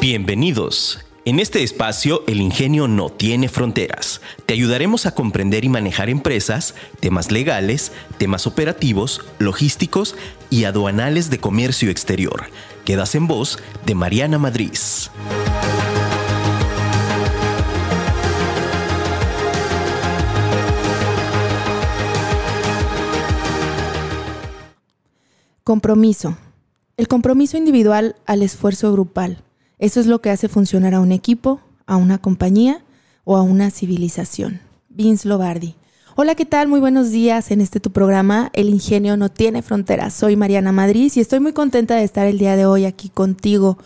Bienvenidos. En este espacio, el ingenio no tiene fronteras. Te ayudaremos a comprender y manejar empresas, temas legales, temas operativos, logísticos y aduanales de comercio exterior. Quedas en voz de Mariana Madrid. Compromiso. El compromiso individual al esfuerzo grupal. Eso es lo que hace funcionar a un equipo, a una compañía o a una civilización. Vince Lobardi. Hola, ¿qué tal? Muy buenos días en este tu programa. El ingenio no tiene fronteras. Soy Mariana Madrid y estoy muy contenta de estar el día de hoy aquí contigo.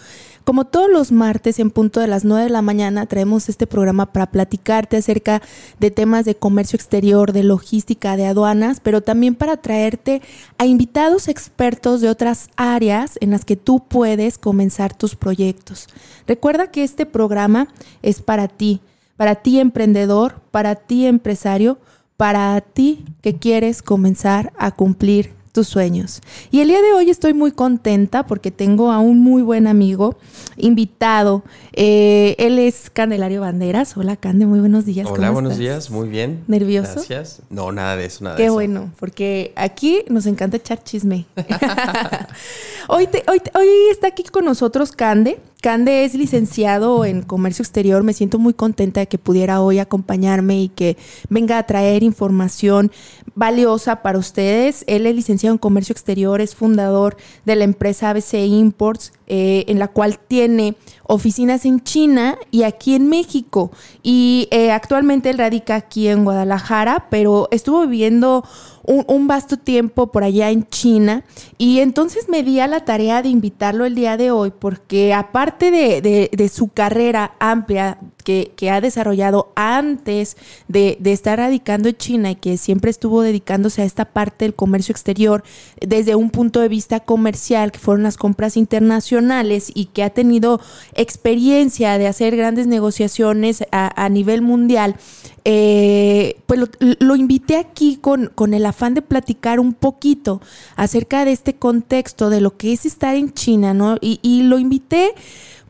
Como todos los martes en punto de las 9 de la mañana traemos este programa para platicarte acerca de temas de comercio exterior, de logística, de aduanas, pero también para traerte a invitados expertos de otras áreas en las que tú puedes comenzar tus proyectos. Recuerda que este programa es para ti, para ti emprendedor, para ti empresario, para ti que quieres comenzar a cumplir tus sueños. Y el día de hoy estoy muy contenta porque tengo a un muy buen amigo invitado. Eh, él es Candelario Banderas. Hola, Cande, muy buenos días. Hola, buenos días, muy bien. ¿Nervioso? Gracias. No, nada de eso, nada Qué de eso. bueno, porque aquí nos encanta echar chisme. hoy, hoy, hoy está aquí con nosotros Cande. Cande es licenciado en comercio exterior. Me siento muy contenta de que pudiera hoy acompañarme y que venga a traer información valiosa para ustedes. Él es licenciado en comercio exterior, es fundador de la empresa ABC Imports, eh, en la cual tiene oficinas en China y aquí en México. Y eh, actualmente él radica aquí en Guadalajara, pero estuvo viviendo un, vasto tiempo por allá en China y entonces me di a la tarea de invitarlo el día de hoy porque aparte de su carrera amplia que, ha desarrollado antes de, estar radicando en China y que siempre estuvo dedicándose a esta parte del comercio exterior desde un punto de vista comercial, que fueron las compras internacionales y que ha tenido experiencia de hacer grandes negociaciones a, nivel mundial, eh, pues lo, lo, invité aquí con, con el afán de platicar un poquito acerca de este contexto, de lo que es estar en China, ¿no? Y, y lo invité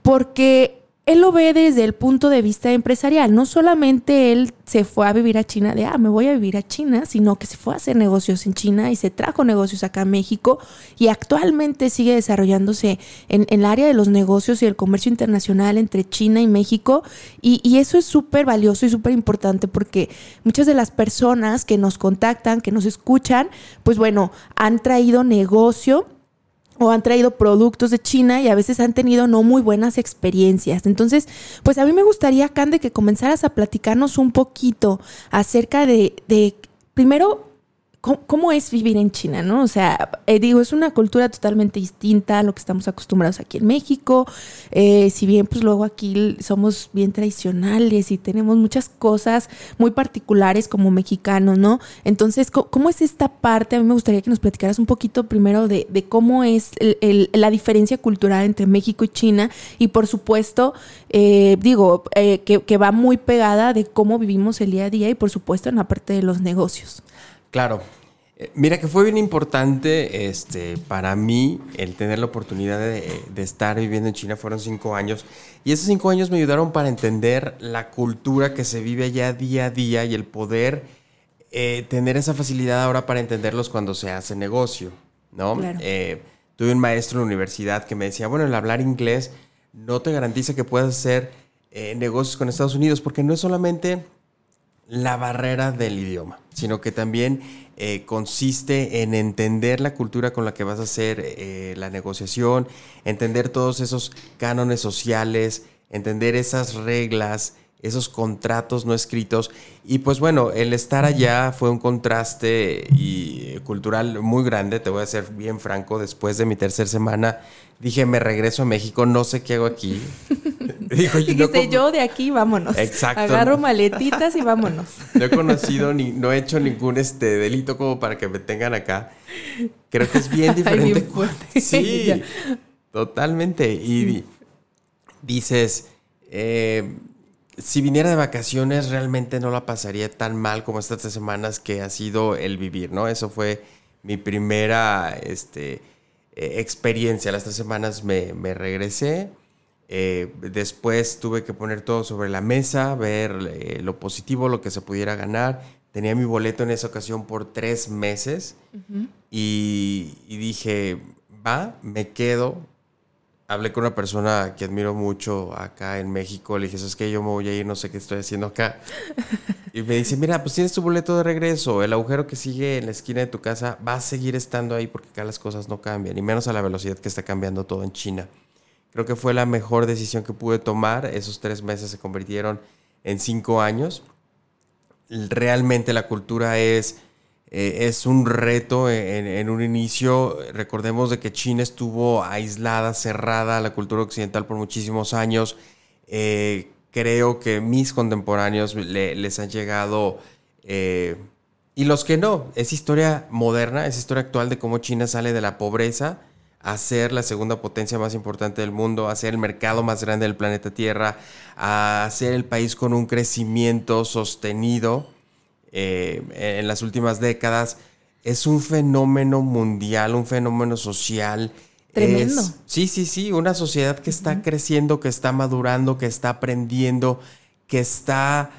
porque él lo ve desde el punto de vista empresarial. No solamente él se fue a vivir a China de, ah, me voy a vivir a China, sino que se fue a hacer negocios en China y se trajo negocios acá a México y actualmente sigue desarrollándose en, en el área de los negocios y el comercio internacional entre China y México. Y, y eso es súper valioso y súper importante porque muchas de las personas que nos contactan, que nos escuchan, pues bueno, han traído negocio o han traído productos de China y a veces han tenido no muy buenas experiencias. Entonces, pues a mí me gustaría, Cande, que comenzaras a platicarnos un poquito acerca de, de primero, ¿cómo, ¿cómo, es vivir en China, no? O sea, eh, digo, es una cultura totalmente distinta a lo que estamos acostumbrados aquí en México. Eh, si bien, pues luego aquí somos bien tradicionales y tenemos muchas cosas muy particulares como mexicanos, ¿no? Entonces, ¿cómo, cómo es esta parte? A mí me gustaría que nos platicaras un poquito primero de, de cómo es el, el, la diferencia cultural entre México y China y, por supuesto, eh, digo, eh, que, que va muy pegada de cómo vivimos el día a día y, por supuesto, en la parte de los negocios. Claro. Eh, Mira que fue bien importante este, para mí el tener la oportunidad de, de, estar viviendo en China. Fueron cinco años. Y esos cinco años me ayudaron para entender la cultura que se vive allá día a día y el poder eh, tener esa facilidad ahora para entenderlos cuando se hace negocio. ¿no? Claro. Eh, tuve un maestro en la universidad que me decía, bueno, el hablar inglés no te garantiza que puedas hacer eh, negocios con Estados Unidos porque no es solamente la barrera del idioma, sino que también eh, consiste en entender la cultura con la que vas a hacer eh, la negociación, entender todos esos cánones sociales, entender esas reglas, esos contratos no escritos. Y pues bueno, el estar allá fue un contraste y cultural muy grande, te voy a ser bien franco, después de mi tercera semana dije, me regreso a México, no sé qué hago aquí. Dijo, Dijiste, no yo de aquí, vámonos. Exacto. Agarro maletitas y vámonos. No he conocido ni, no he hecho ningún este delito como para que me tengan acá. Creo que es bien diferente. Ay, sí, totalmente. Y sí. dices, eh, si viniera de vacaciones, realmente no la pasaría tan mal como estas tres semanas que ha sido el vivir, ¿no? Eso fue mi primera este, eh, experiencia. Las tres semanas me, me regresé Eh, después tuve que poner todo sobre la mesa, ver eh, lo positivo, lo que se pudiera ganar. Tenía mi boleto en esa ocasión por tres meses y, y dije, va, me quedo. Hablé con una persona que admiro mucho acá en México. Le dije, es que yo me voy a ir, no sé qué estoy haciendo acá. Y me dice, mira, pues tienes tu boleto de regreso. El agujero que sigue en la esquina de tu casa va a seguir estando ahí porque acá las cosas no cambian. Y menos a la velocidad que está cambiando todo en China. Creo que fue la mejor decisión que pude tomar. Esos tres meses se convirtieron en cinco años. Realmente la cultura es, eh, es un reto en, un inicio. Recordemos de que China estuvo aislada, cerrada a la cultura occidental por muchísimos años. Eh, creo que mis contemporáneos les han llegado... Eh, y los que no, es historia moderna, es historia actual de cómo China sale de la pobreza a ser la segunda potencia más importante del mundo, a ser el mercado más grande del planeta Tierra, a ser el país con un crecimiento sostenido eh, en las últimas décadas. Es un fenómeno mundial, un fenómeno social. Tremendo. sí, sí, sí, una sociedad que está creciendo, que está madurando, que está aprendiendo, que está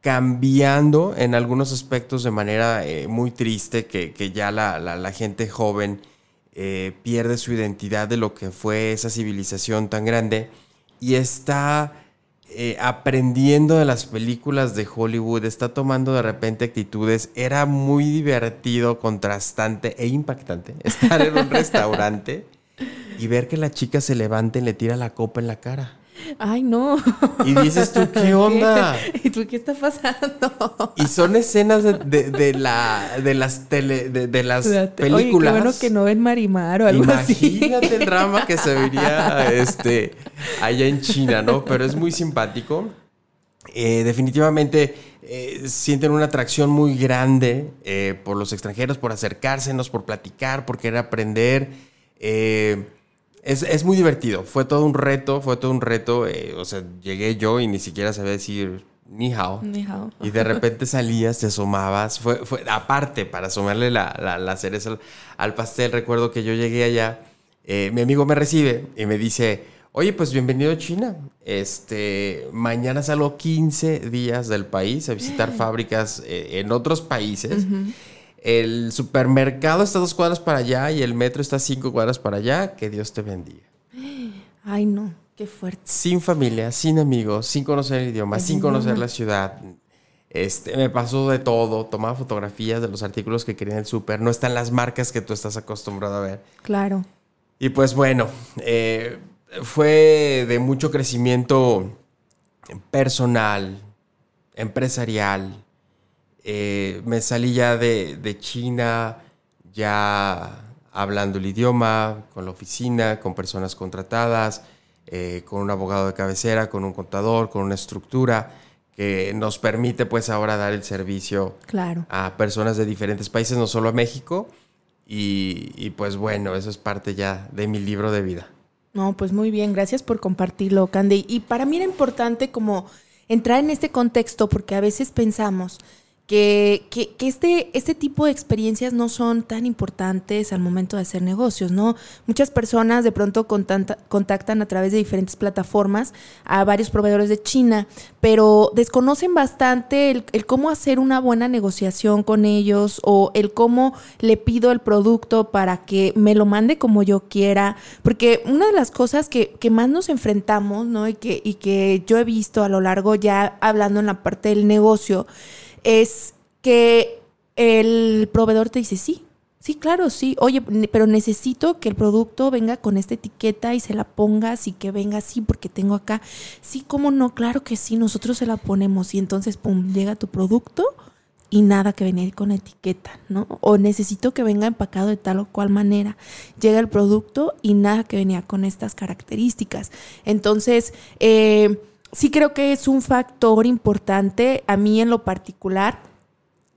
cambiando en algunos aspectos de manera eh, muy triste, que, ya la, la gente joven eh, pierde su identidad de lo que fue esa civilización tan grande y está eh, aprendiendo de las películas de Hollywood, está tomando de repente actitudes. Era muy divertido, contrastante e impactante estar en un restaurante y ver que la chica se levanta y le tira la copa en la cara. Ay, no. Y dices tú, ¿qué onda? ¿Y tú qué está pasando? Y son escenas de, la, de las tele, de, las películas. Oye, bueno que no ven Marimar o algo así. Imagínate el drama que se vería este, allá en China, ¿no? Pero es muy simpático. Eh, definitivamente eh, sienten una atracción muy grande eh, por los extranjeros, por acercársenos, por platicar, por querer aprender. Eh, es, muy divertido. Fue todo un reto, fue todo un reto. Eh, o sea, llegué yo y ni siquiera sabía decir ni hao. Ni hao. Y de repente salías, te asomabas. Fue, fue aparte, para asomarle la, la, cereza al, pastel, recuerdo que yo llegué allá. Eh, mi amigo me recibe y me dice, oye, pues bienvenido a China. Este, mañana salgo 15 días del país a visitar fábricas eh, en otros países. El supermercado está dos cuadras para allá y el metro está cinco cuadras para allá. Que Dios te bendiga. Ay, no, qué fuerte. Sin familia, sin amigos, sin conocer el idioma, sin conocer la ciudad. Este, me pasó de todo, tomaba fotografías de los artículos que quería en el súper, no están las marcas que tú estás acostumbrado a ver. Claro. Y pues bueno, eh, fue de mucho crecimiento personal, empresarial, eh, me salí ya de, China, ya hablando el idioma, con la oficina, con personas contratadas, eh, con un abogado de cabecera, con un contador, con una estructura que nos permite pues ahora dar el servicio claro. a personas de diferentes países, no solo a México. Y, y, pues bueno, eso es parte ya de mi libro de vida. No, pues muy bien, gracias por compartirlo, Candy. Y para mí era importante como entrar en este contexto porque a veces pensamos, que, que, este, este tipo de experiencias no son tan importantes al momento de hacer negocios, ¿no? Muchas personas de pronto contactan a través de diferentes plataformas a varios proveedores de China, pero desconocen bastante el, el, cómo hacer una buena negociación con ellos o el cómo le pido el producto para que me lo mande como yo quiera, porque una de las cosas que, que más nos enfrentamos, ¿no? Y que, y que yo he visto a lo largo ya hablando en la parte del negocio, es que el proveedor te dice, sí, sí, claro, sí, oye, pero necesito que el producto venga con esta etiqueta y se la pongas y que venga así porque tengo acá. Sí, ¿cómo no? Claro que sí, nosotros se la ponemos y entonces, pum, llega tu producto y nada que venía con etiqueta, ¿no? O necesito que venga empacado de tal o cual manera. Llega el producto y nada que venía con estas características. Entonces, eh, sí creo que es un factor importante a mí en lo particular.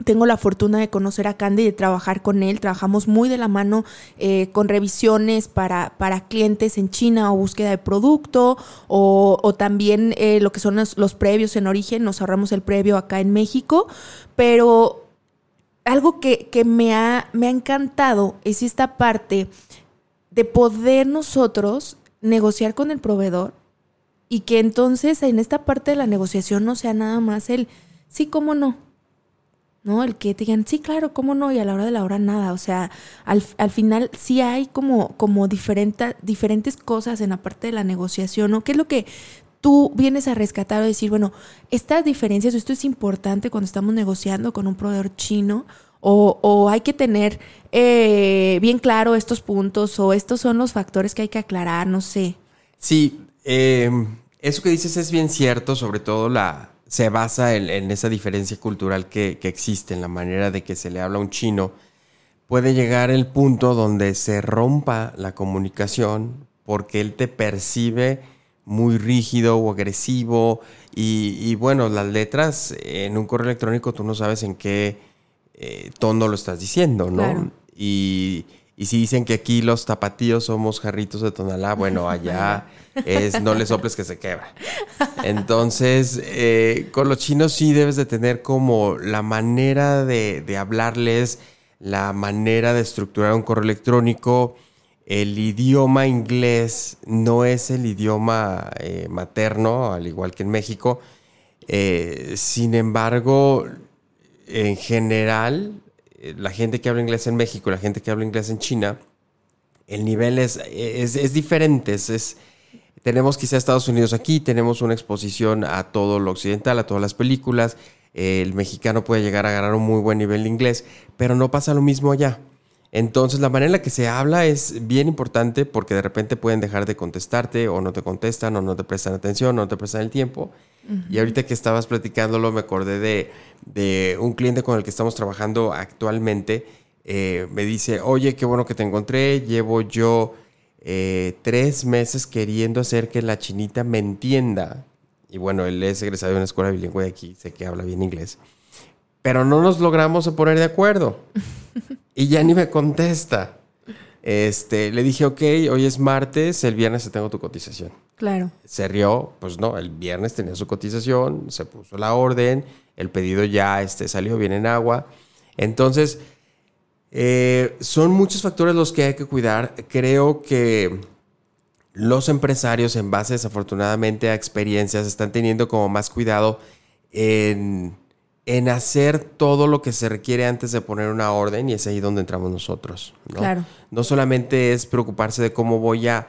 Tengo la fortuna de conocer a Candy y de trabajar con él. Trabajamos muy de la mano eh, con revisiones para, para, clientes en China o búsqueda de producto o, también eh, lo que son los, previos en origen. Nos ahorramos el previo acá en México. Pero algo que, que me, ha, me ha encantado es esta parte de poder nosotros negociar con el proveedor y que entonces en esta parte de la negociación no sea nada más el sí, cómo no. ¿No? El que te digan, sí, claro, cómo no, y a la hora de la hora nada. O sea, al, al final sí hay como, como diferente, diferentes cosas en la parte de la negociación, ¿no? ¿Qué es lo que tú vienes a rescatar o decir, bueno, estas diferencias, esto es importante cuando estamos negociando con un proveedor chino? O, o hay que tener eh, bien claro estos puntos, o estos son los factores que hay que aclarar, no sé. Sí, eh, eso que dices es bien cierto, sobre todo la, se basa en, esa diferencia cultural que, existe, en la manera de que se le habla a un chino. Puede llegar el punto donde se rompa la comunicación porque él te percibe muy rígido o agresivo y, bueno, las letras en un correo electrónico tú no sabes en qué eh, tono lo estás diciendo, ¿no? Y, y si dicen que aquí los tapatíos somos jarritos de tonalá, bueno, allá es no le soples que se quebra. Entonces, eh, con los chinos sí debes de tener como la manera de, hablarles, la manera de estructurar un correo electrónico. El idioma inglés no es el idioma eh, materno, al igual que en México. Eh, sin embargo, en general, la gente que habla inglés en México, la gente que habla inglés en China, el nivel es, es, diferente, es, tenemos quizá Estados Unidos aquí, tenemos una exposición a todo lo occidental, a todas las películas. El mexicano puede llegar a ganar un muy buen nivel de inglés, pero no pasa lo mismo allá. Entonces la manera en la que se habla es bien importante porque de repente pueden dejar de contestarte o no te contestan o no te prestan atención o no te prestan el tiempo. Y ahorita que estabas platicándolo me acordé de, un cliente con el que estamos trabajando actualmente. Eh, me dice, oye, qué bueno que te encontré, llevo yo eh, tres meses queriendo hacer que la chinita me entienda. Y bueno, él es egresado de una escuela bilingüe de aquí, sé que habla bien inglés. Pero no nos logramos poner de acuerdo. y ya ni me contesta. Este, le dije, ok, hoy es martes, el viernes te tengo tu cotización. Claro. Se rió, pues no, el viernes tenía su cotización, se puso la orden, el pedido ya este, salió bien en agua. Entonces, eh, son muchos factores los que hay que cuidar. Creo que los empresarios, en base desafortunadamente a experiencias, están teniendo como más cuidado en, hacer todo lo que se requiere antes de poner una orden y es ahí donde entramos nosotros. ¿no? Claro. No solamente es preocuparse de cómo voy a,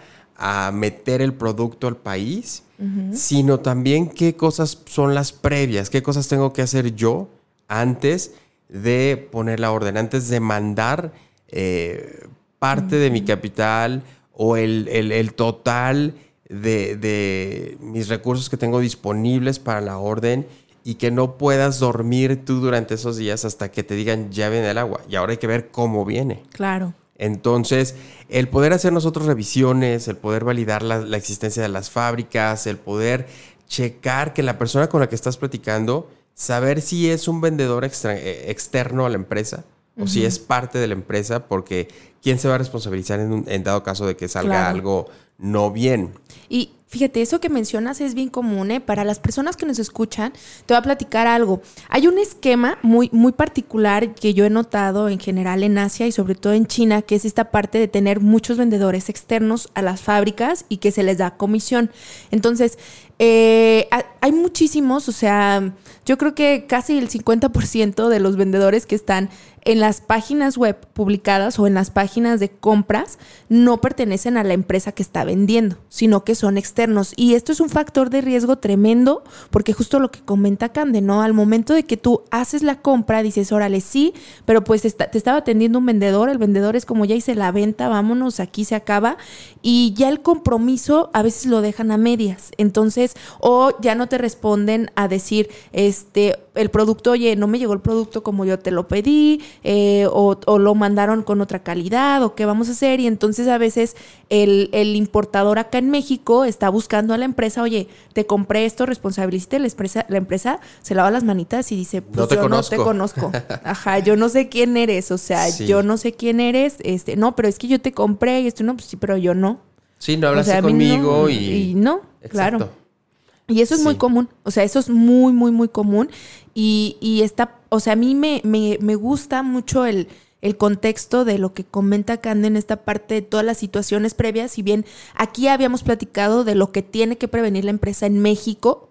meter el producto al país, sino también qué cosas son las previas, qué cosas tengo que hacer yo antes de poner la orden, antes de mandar eh, parte de mi capital o el, total de, mis recursos que tengo disponibles para la orden y que no puedas dormir tú durante esos días hasta que te digan ya viene el agua. Y ahora hay que ver cómo viene. Claro. Entonces, el poder hacer nosotros revisiones, el poder validar la, la existencia de las fábricas, el poder checar que la persona con la que estás platicando saber si es un vendedor eh, externo a la empresa o si es parte de la empresa, porque ¿quién se va a responsabilizar en, dado caso de que salga algo no bien? Y fíjate, eso que mencionas es bien común, ¿eh? Para las personas que nos escuchan, te voy a platicar algo. Hay un esquema muy, muy particular que yo he notado en general en Asia y sobre todo en China, que es esta parte de tener muchos vendedores externos a las fábricas y que se les da comisión. Entonces, eh, hay muchísimos, o sea, yo creo que casi el 50% de los vendedores que están en las páginas web publicadas o en las páginas de compras no pertenecen a la empresa que está vendiendo, sino que son externos. Y esto es un factor de riesgo tremendo, porque justo lo que comenta Cande, ¿no? Al momento de que tú haces la compra, dices, órale, sí, pero pues te estaba atendiendo un vendedor, el vendedor es como ya hice la venta, vámonos, aquí se acaba, y ya el compromiso a veces lo dejan a medias. Entonces, o ya no te responden a decir, este, el producto, oye, no me llegó el producto como yo te lo pedí, eh, o, lo mandaron con otra calidad, o qué vamos a hacer. Y entonces a veces el, importador acá en México está buscando a la empresa, oye, te compré esto, responsabilízate, la empresa, la empresa se lava las manitas y dice, pues yo no te conozco. Ajá, yo no sé quién eres, o sea, yo no sé quién eres, este, no, pero es que yo te compré y esto no, pues sí, pero yo no. Sí, no hablaste conmigo y... y... no, claro. Y eso es muy común, o sea, eso es muy, muy, muy común. Y, y está, o sea, a mí me, me, me gusta mucho el, el contexto de lo que comenta Cande en esta parte de todas las situaciones previas. Si bien aquí habíamos platicado de lo que tiene que prevenir la empresa en México,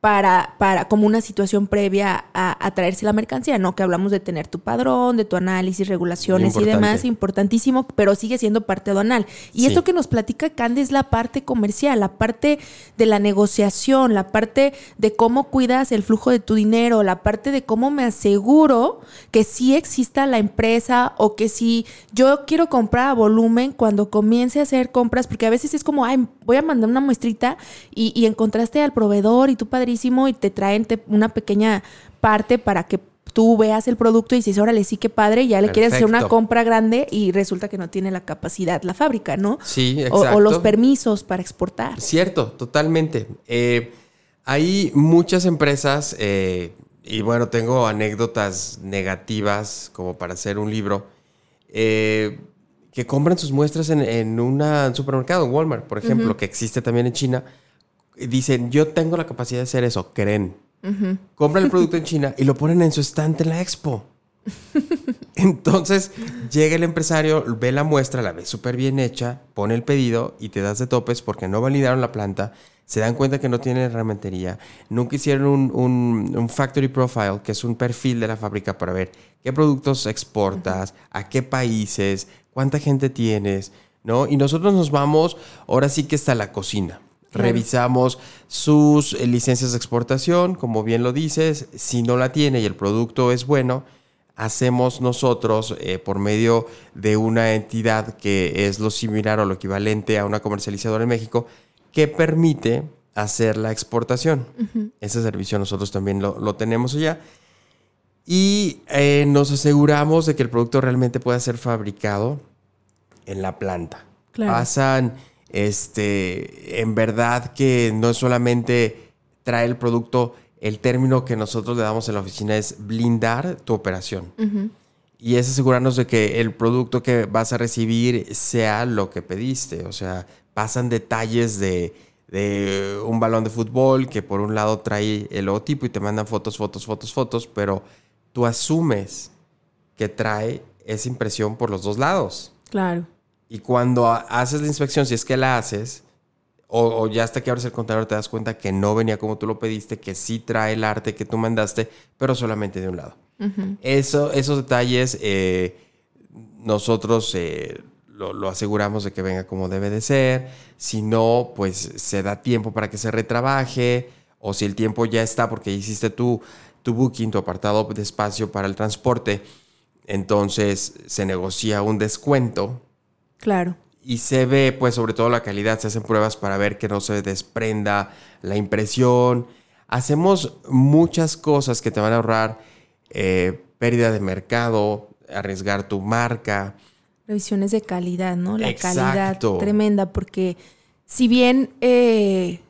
para, para como una situación previa a, traerse la mercancía, ¿no? Que hablamos de tener tu padrón, de tu análisis, regulaciones y demás, importantísimo, pero sigue siendo parte aduanal. Y esto que nos platica Candy es la parte comercial, la parte de la negociación, la parte de cómo cuidas el flujo de tu dinero, la parte de cómo me aseguro que sí exista la empresa o que si yo quiero comprar a volumen cuando comience a hacer compras, porque a veces es como, ay, voy a mandar una muestrita y, y encontraste al proveedor y tu padre y te traen una pequeña parte para que tú veas el producto y dices, órale, sí, qué padre, ya le quieres hacer una compra grande y resulta que no tiene la capacidad la fábrica, ¿no? Sí, exacto. O, los permisos para exportar. Cierto, totalmente. Eh, hay muchas empresas, eh, y bueno, tengo anécdotas negativas como para hacer un libro, eh, que compran sus muestras en, un supermercado, en Walmart, por ejemplo, que existe también en China dicen, yo tengo la capacidad de hacer eso, creen. Compran el producto en China y lo ponen en su estante en la expo. Entonces llega el empresario, ve la muestra, la ve súper bien hecha, pone el pedido y te das de topes porque no validaron la planta, se dan cuenta que no tiene herramentería, nunca hicieron un, un, factory profile, que es un perfil de la fábrica para ver qué productos exportas, a qué países, cuánta gente tienes, ¿no? Y nosotros nos vamos ahora sí que está la cocina. Revisamos sus eh, licencias de exportación, como bien lo dices, si no la tiene y el producto es bueno, hacemos nosotros eh, por medio de una entidad que es lo similar o lo equivalente a una comercializadora en México, que permite hacer la exportación. Ese servicio nosotros también lo, tenemos allá. Y eh, nos aseguramos de que el producto realmente pueda ser fabricado en la planta. Pasan este, en verdad que no solamente trae el producto, el término que nosotros le damos en la oficina es blindar tu operación. Y es asegurarnos de que el producto que vas a recibir sea lo que pediste. O sea, pasan detalles de, de un balón de fútbol que por un lado trae el logotipo y te mandan fotos, fotos, fotos, fotos, pero tú asumes que trae esa impresión por los dos lados. Claro. Y cuando haces la inspección, si es que la haces, o, ya hasta que abres el contenedor te das cuenta que no venía como tú lo pediste, que sí trae el arte que tú mandaste, pero solamente de un lado. Eso, esos detalles eh, nosotros eh, lo, aseguramos de que venga como debe de ser. Si no, pues se da tiempo para que se retrabaje. O si el tiempo ya está porque hiciste tu, tu booking, tu apartado de espacio para el transporte, entonces se negocia un descuento Claro. Y se ve, pues, sobre todo la calidad. Se hacen pruebas para ver que no se desprenda la impresión. Hacemos muchas cosas que te van a ahorrar eh, pérdida de mercado, arriesgar tu marca. Revisiones de calidad, ¿no? La calidad tremenda, porque si bien eh,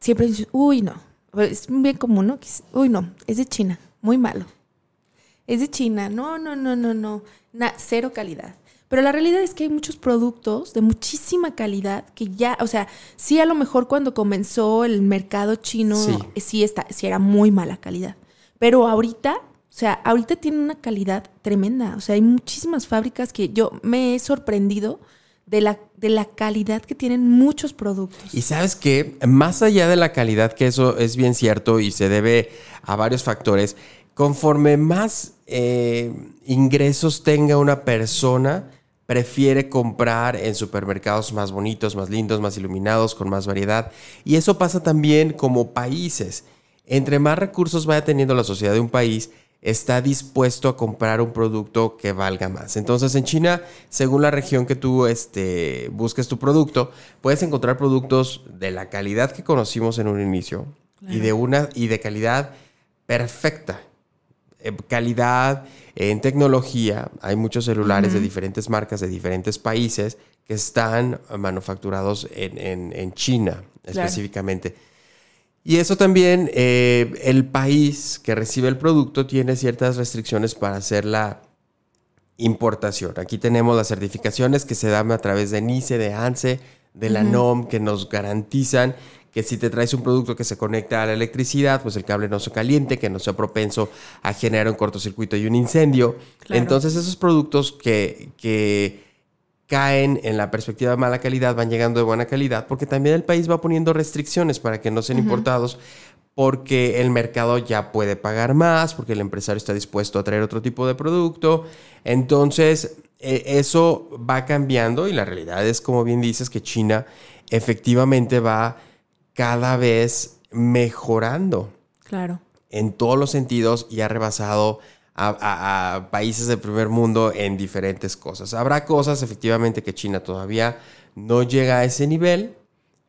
siempre dices, uy, no, es bien común, ¿no? Uy, no, es de China, muy malo. Es de China, no, no, no, no, no, cero calidad. Pero la realidad es que hay muchos productos de muchísima calidad que ya, o sea, sí a lo mejor cuando comenzó el mercado chino, sí, está, sí era muy mala calidad. Pero ahorita, o sea, ahorita tiene una calidad tremenda. O sea, hay muchísimas fábricas que yo me he sorprendido de la, de la calidad que tienen muchos productos. Y sabes que, más allá de la calidad, que eso es bien cierto y se debe a varios factores, conforme más eh, ingresos tenga una persona, prefiere comprar en supermercados más bonitos, más lindos, más iluminados, con más variedad. Y eso pasa también como países. Entre más recursos vaya teniendo la sociedad de un país, está dispuesto a comprar un producto que valga más. Entonces en China, según la región que tú este, busques tu producto, puedes encontrar productos de la calidad que conocimos en un inicio y, de una, y de calidad perfecta. Eh, calidad en tecnología. Hay muchos celulares de diferentes marcas, de diferentes países, que están manufacturados en, China específicamente. Y eso también, eh, el país que recibe el producto tiene ciertas restricciones para hacer la importación. Aquí tenemos las certificaciones que se dan a través de NICE, de ANSE, de la NOM, que nos garantizan que si te traes un producto que se conecta a la electricidad, pues el cable no se caliente, que no sea propenso a generar un cortocircuito y un incendio. Entonces esos productos que, que caen en la perspectiva de mala calidad van llegando de buena calidad, porque también el país va poniendo restricciones para que no sean importados, porque el mercado ya puede pagar más, porque el empresario está dispuesto a traer otro tipo de producto. Entonces, e, eso va cambiando y la realidad es, como bien dices, que China efectivamente va cada vez mejorando. Claro. En todos los sentidos y ha rebasado a, países del primer mundo en diferentes cosas. Habrá cosas efectivamente que China todavía no llega a ese nivel,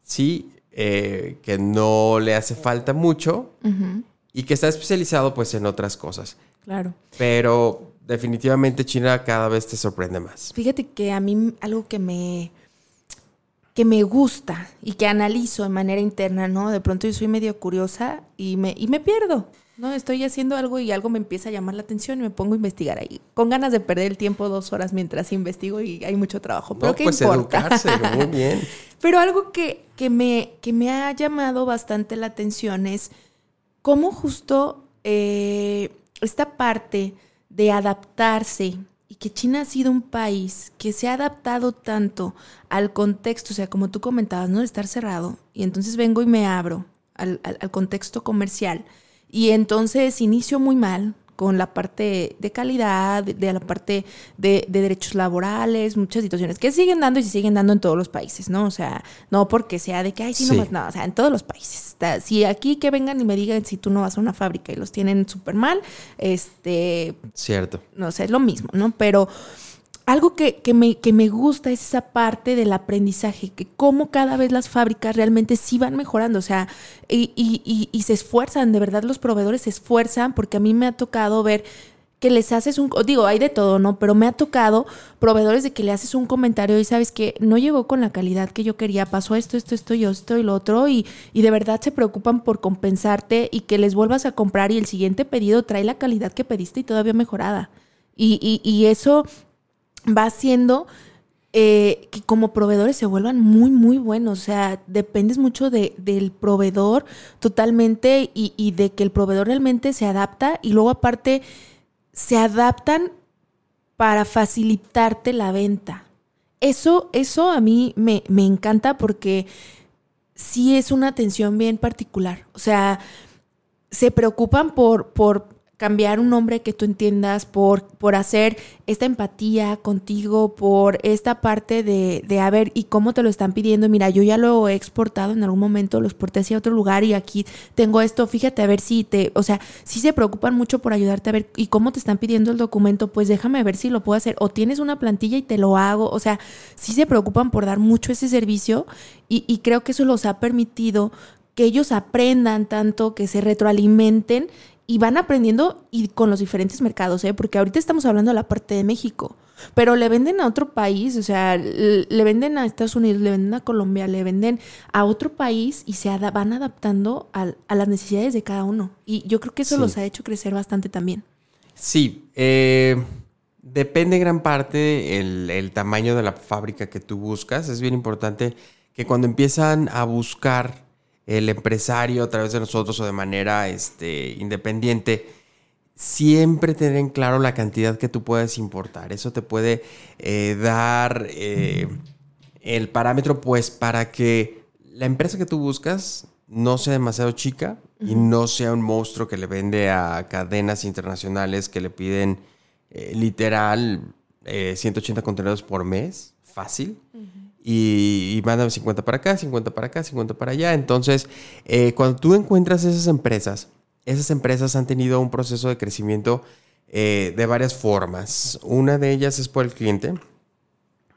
sí, eh, que no le hace falta mucho y que está especializado pues en otras cosas. Claro. Pero definitivamente China cada vez te sorprende más. Fíjate que a mí algo que me que me gusta y que analizo de manera interna, ¿no? De pronto yo soy medio curiosa y me, y me pierdo, ¿no? Estoy haciendo algo y algo me empieza a llamar la atención y me pongo a investigar ahí, con ganas de perder el tiempo dos horas mientras investigo y hay mucho trabajo. Pero ¿qué pues educarse, muy bien. Pero algo que, que, me, que me ha llamado bastante la atención es cómo justo eh, esta parte de adaptarse y que China ha sido un país que se ha adaptado tanto al contexto, o sea, como tú comentabas, ¿no? De estar cerrado. Y entonces vengo y me abro al, al contexto comercial. Y entonces inicio muy mal, con la parte de calidad, de, la parte de, derechos laborales, muchas situaciones que siguen dando y se siguen dando en todos los países, ¿no? O sea, no porque sea de que, ay, sí, no más, no, o sea, en todos los países. si aquí que vengan y me digan si tú no vas a una fábrica y los tienen súper mal, este... Cierto. No sé, es lo mismo, ¿no? Pero algo que, que, me, que me gusta es esa parte del aprendizaje, que cómo cada vez las fábricas realmente sí van mejorando, o sea, y, y, y, se esfuerzan, de verdad los proveedores se esfuerzan, porque a mí me ha tocado ver que les haces un, digo, hay de todo, ¿no? Pero me ha tocado proveedores de que le haces un comentario y sabes que no llegó con la calidad que yo quería, pasó esto, esto, esto, yo esto y lo otro, y, y de verdad se preocupan por compensarte y que les vuelvas a comprar y el siguiente pedido trae la calidad que pediste y todavía mejorada. Y, y, y eso va haciendo eh, que como proveedores se vuelvan muy, muy buenos. O sea, dependes mucho de, del proveedor totalmente y, y, de que el proveedor realmente se adapta y luego aparte se adaptan para facilitarte la venta. Eso, eso a mí me, me encanta porque sí es una atención bien particular. O sea, se preocupan por, por cambiar un nombre que tú entiendas, por, por hacer esta empatía contigo, por esta parte de, de, a ver, ¿y cómo te lo están pidiendo? Mira, yo ya lo he exportado en algún momento, lo exporté hacia otro lugar y aquí tengo esto, fíjate a ver si te, o sea, si se preocupan mucho por ayudarte a ver, ¿y cómo te están pidiendo el documento? Pues déjame ver si lo puedo hacer, o tienes una plantilla y te lo hago, o sea, sí se preocupan por dar mucho ese servicio y, y creo que eso los ha permitido que ellos aprendan tanto, que se retroalimenten y van aprendiendo y con los diferentes mercados, ¿eh? porque ahorita estamos hablando de la parte de México, pero le venden a otro país, o sea, le venden a Estados Unidos, le venden a Colombia, le venden a otro país y se van adaptando a, las necesidades de cada uno. Y yo creo que eso los ha hecho crecer bastante también. Sí, eh, depende gran parte el, el tamaño de la fábrica que tú buscas. Es bien importante que cuando empiezan a buscar el empresario a través de nosotros o de manera este, independiente, siempre tener en claro la cantidad que tú puedes importar. Eso te puede eh, dar eh, el parámetro, pues, para que la empresa que tú buscas no sea demasiado chica y no sea un monstruo que le vende a cadenas internacionales que le piden eh, literal 180 contenedores por mes, fácil y, y mandan 50 para acá, 50 para acá, 50 para allá. Entonces, eh, cuando tú encuentras esas empresas, esas empresas han tenido un proceso de crecimiento eh, de varias formas. Una de ellas es por el cliente.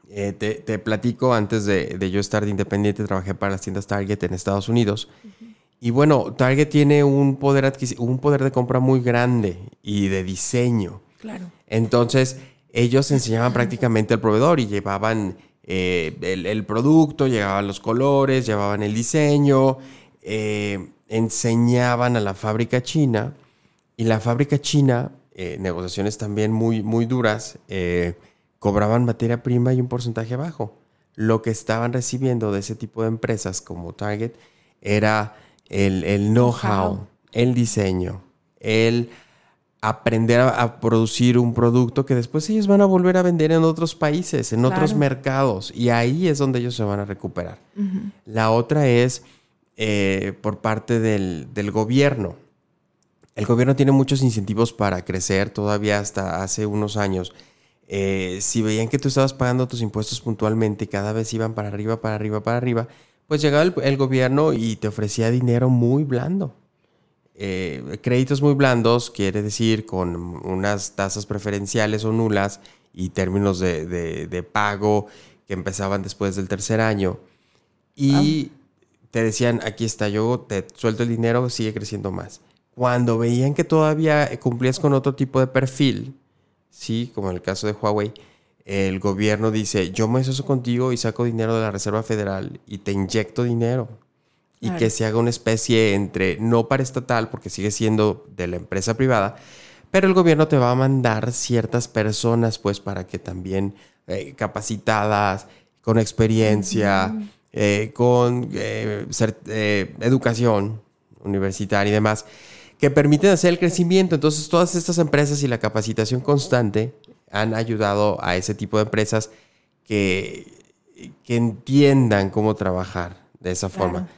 Eh, te, platico, antes de, yo estar de independiente, trabajé para las tiendas Target en Estados Unidos. Y bueno, Target tiene un poder, un poder de compra muy grande y de diseño. Claro. Entonces, ellos enseñaban prácticamente al proveedor y llevaban eh, el, producto, llegaban los colores, llevaban el diseño, eh, enseñaban a la fábrica china y la fábrica china, eh, negociaciones también muy, muy duras, cobraban materia prima y un porcentaje bajo. Lo que estaban recibiendo de ese tipo de empresas como Target era el, el know-how, el diseño, el aprender a, producir un producto que después ellos van a volver a vender en otros países, en otros mercados, y ahí es donde ellos se van a recuperar. La otra es eh, por parte del, del, gobierno. El gobierno tiene muchos incentivos para crecer, todavía hasta hace unos años. Eh, si veían que tú estabas pagando tus impuestos puntualmente y cada vez iban para arriba, para arriba, para arriba, pues llegaba el gobierno y te ofrecía dinero muy blando eh, créditos muy blandos quiere decir con unas tasas preferenciales o nulas y términos de, pago que empezaban después del tercer año. Y te decían, aquí está, yo te suelto el dinero, sigue creciendo más. Cuando veían que todavía cumplías con otro tipo de perfil, sí, como en el caso de Huawei, el gobierno dice, yo me asocio contigo y saco dinero de la Reserva Federal y te inyecto dinero y que se haga una especie entre no para estatal, porque sigue siendo de la empresa privada, pero el gobierno te va a mandar ciertas personas, pues, para que también eh, capacitadas, con experiencia, eh, con eh, educación universitaria y demás, que permiten hacer el crecimiento. Entonces, todas estas empresas y la capacitación constante han ayudado a ese tipo de empresas que, que entiendan cómo trabajar de esa forma.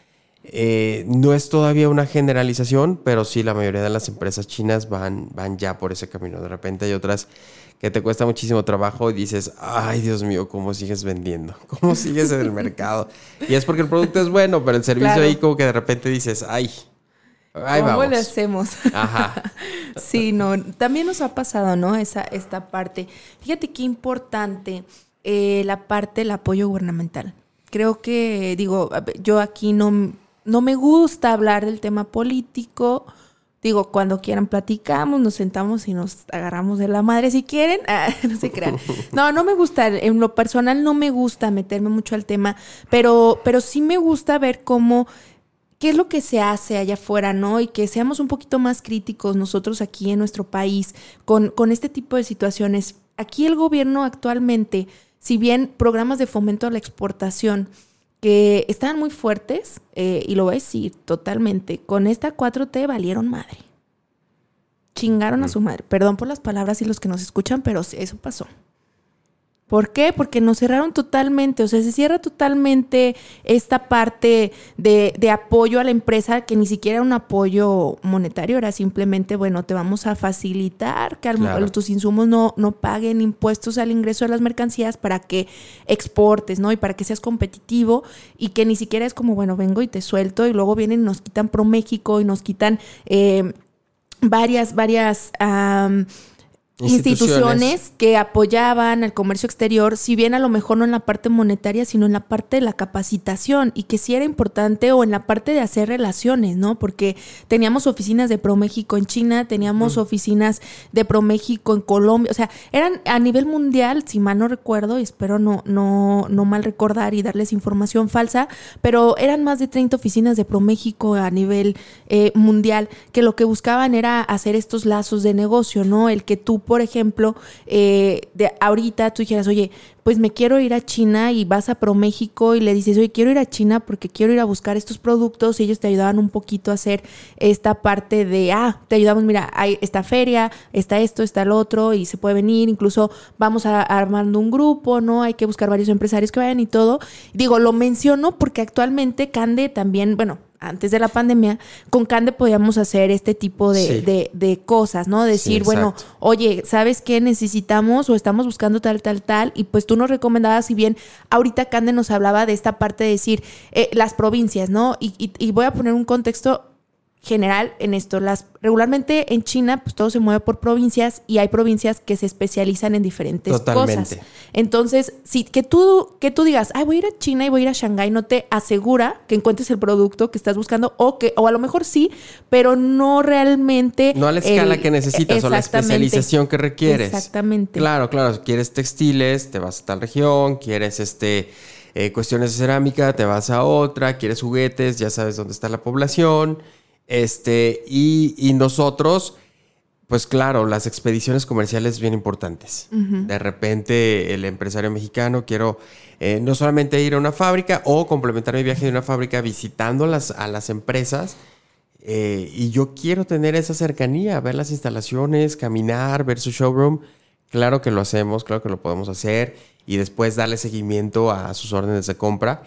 Eh, no es todavía una generalización, pero sí la mayoría de las empresas chinas van, van ya por ese camino. De repente hay otras que te cuesta muchísimo trabajo y dices, ay Dios mío, ¿cómo sigues vendiendo? ¿Cómo sigues en el mercado? Y es porque el producto es bueno, pero el servicio ahí como que de repente dices, ay. Ay, ¿Cómo le hacemos? Ajá. sí, no, también nos ha pasado, ¿no? Esa, esta parte. Fíjate qué importante eh, la parte del apoyo gubernamental. Creo que, digo, yo aquí no no me gusta hablar del tema político. Digo, cuando quieran platicamos, nos sentamos y nos agarramos de la madre si quieren. Ah, no se crean. No, no me gusta. En lo personal no me gusta meterme mucho al tema, pero, pero sí me gusta ver cómo qué es lo que se hace allá afuera, ¿no? Y que seamos un poquito más críticos nosotros aquí en nuestro país con, con este tipo de situaciones. Aquí el gobierno actualmente, si bien programas de fomento a la exportación, que estaban muy fuertes, eh, y lo voy a decir totalmente, con esta 4T valieron madre. Chingaron a su madre. Perdón por las palabras y los que nos escuchan, pero eso pasó. ¿Por qué? Porque nos cerraron totalmente, o sea, se cierra totalmente esta parte de, de, apoyo a la empresa que ni siquiera era un apoyo monetario, era simplemente, bueno, te vamos a facilitar que tus insumos no, no paguen impuestos al ingreso de las mercancías para que exportes, ¿no? Y para que seas competitivo y que ni siquiera es como, bueno, vengo y te suelto y luego vienen y nos quitan Pro México y nos quitan eh, varias, varias instituciones. que apoyaban el comercio exterior, si bien a lo mejor no en la parte monetaria, sino en la parte de la capacitación y que sí era importante o en la parte de hacer relaciones, ¿no? Porque teníamos oficinas de ProMéxico en China, teníamos oficinas de ProMéxico en Colombia, o sea, eran a nivel mundial, si mal no recuerdo, y espero no, no, no mal recordar y darles información falsa, pero eran más de 30 oficinas de ProMéxico a nivel eh, mundial que lo que buscaban era hacer estos lazos de negocio, ¿no? El que tú por ejemplo, eh, de ahorita tú dijeras, oye, pues me quiero ir a China y vas a ProMéxico y le dices, oye, quiero ir a China porque quiero ir a buscar estos productos y ellos te ayudaban un poquito a hacer esta parte de, ah, te ayudamos, mira, hay esta feria, está esto, está el otro y se puede venir, incluso vamos a, armando un grupo, ¿no? Hay que buscar varios empresarios que vayan y todo. Digo, lo menciono porque actualmente Cande también, bueno, antes de la pandemia, con Cande podíamos hacer este tipo de, de, cosas, ¿no? Decir, bueno, oye, ¿sabes qué necesitamos o estamos buscando tal, tal, tal? Y pues tú nos recomendabas, si bien ahorita Cande nos hablaba de esta parte de decir eh, las provincias, ¿no? Y voy a poner un contexto general en esto. Las, regularmente en China, pues todo se mueve por provincias y hay provincias que se especializan en diferentes cosas. Entonces, si que tú, que tú digas, ay, voy a ir a China y voy a ir a Shanghái, no te asegura que encuentres el producto que estás buscando, o que, o a lo mejor sí, pero no realmente. No a la escala que necesitas o la especialización que requieres. Exactamente. Claro, claro. Quieres textiles, te vas a tal región, quieres este. Eh, cuestiones de cerámica, te vas a otra, quieres juguetes, ya sabes dónde está la población. Este, y, nosotros Pues claro, las expediciones comerciales bien importantes. De repente el empresario mexicano quiero eh, no solamente ir a una fábrica o complementar mi viaje de una fábrica visitando las, a las empresas. eh, y yo quiero tener esa cercanía, ver las instalaciones, caminar, ver su showroom. Claro que lo hacemos, claro que lo podemos hacer. Y después darle seguimiento a sus órdenes de compra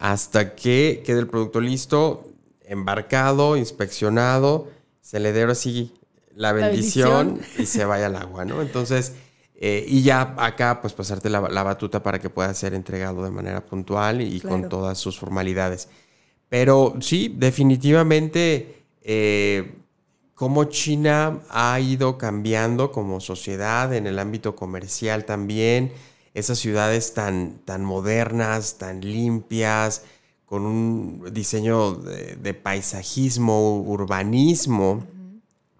hasta que quede el producto listo, embarcado, inspeccionado, se le dé ahora sí la bendición, bendición. y se vaya al agua, ¿no? Entonces, eh, y ya acá, pues pasarte la, la batuta para que pueda ser entregado de manera puntual y Claro. con todas sus formalidades. Pero sí, definitivamente, eh, cómo China ha ido cambiando como sociedad en el ámbito comercial también. Esas ciudades tan, tan modernas, tan limpias, con un diseño de, de paisajismo, urbanismo,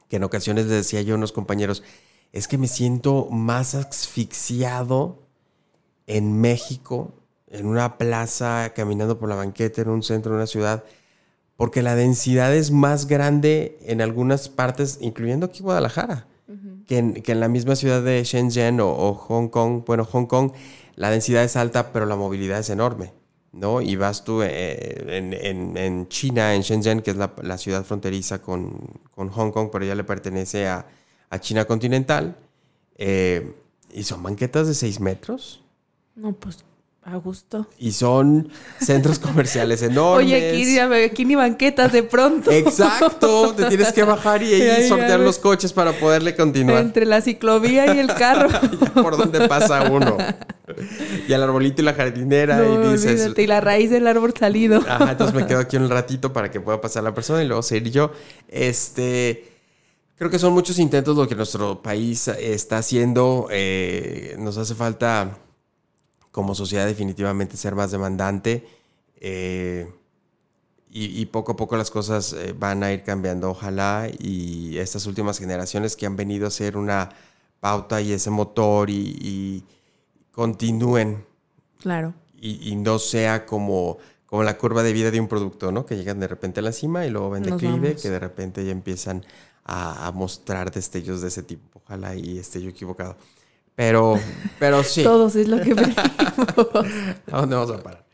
que en ocasiones les decía yo a unos compañeros, es que me siento más asfixiado en México, en una plaza, caminando por la banqueta, en un centro, en una ciudad, porque la densidad es más grande en algunas partes, incluyendo aquí Guadalajara, que, en, que en la misma ciudad de Shenzhen o, o Hong Kong. Bueno, Hong Kong, la densidad es alta, pero la movilidad es enorme. ¿No? Y vas tú eh, en, en- en China, en Shenzhen, que es la, la ciudad fronteriza con, con Hong Kong, pero ya le pertenece a, a China continental, eh, y son banquetas de 6 metros. No, pues a gusto. Y son centros comerciales enormes. Oye, aquí, aquí ni banquetas de pronto. Exacto, te tienes que bajar y ahí sortear los coches para poderle continuar. Entre la ciclovía y el carro. Por dónde pasa uno. Y al arbolito y la jardinera No, y dices, olvídate, y la raíz del árbol salido. Ajá, entonces me quedo aquí un ratito para que pueda pasar la persona y luego seguir yo. Este, creo que son muchos intentos lo que nuestro país está haciendo. Eh, nos hace falta, como sociedad, definitivamente ser más demandante. Eh, y, y poco a poco las cosas eh, van a ir cambiando, ojalá. Y estas últimas generaciones que han venido a ser una pauta y ese motor y, y continúen Claro. y, y no sea como, como la curva de vida de un producto, ¿no? Que llegan de repente a la cima y luego ven declive, que de repente ya empiezan a, a mostrar destellos de ese tipo. Ojalá y esté yo equivocado. Pero, pero sí. Todos es lo que pedimos. ¿A dónde vamos a parar?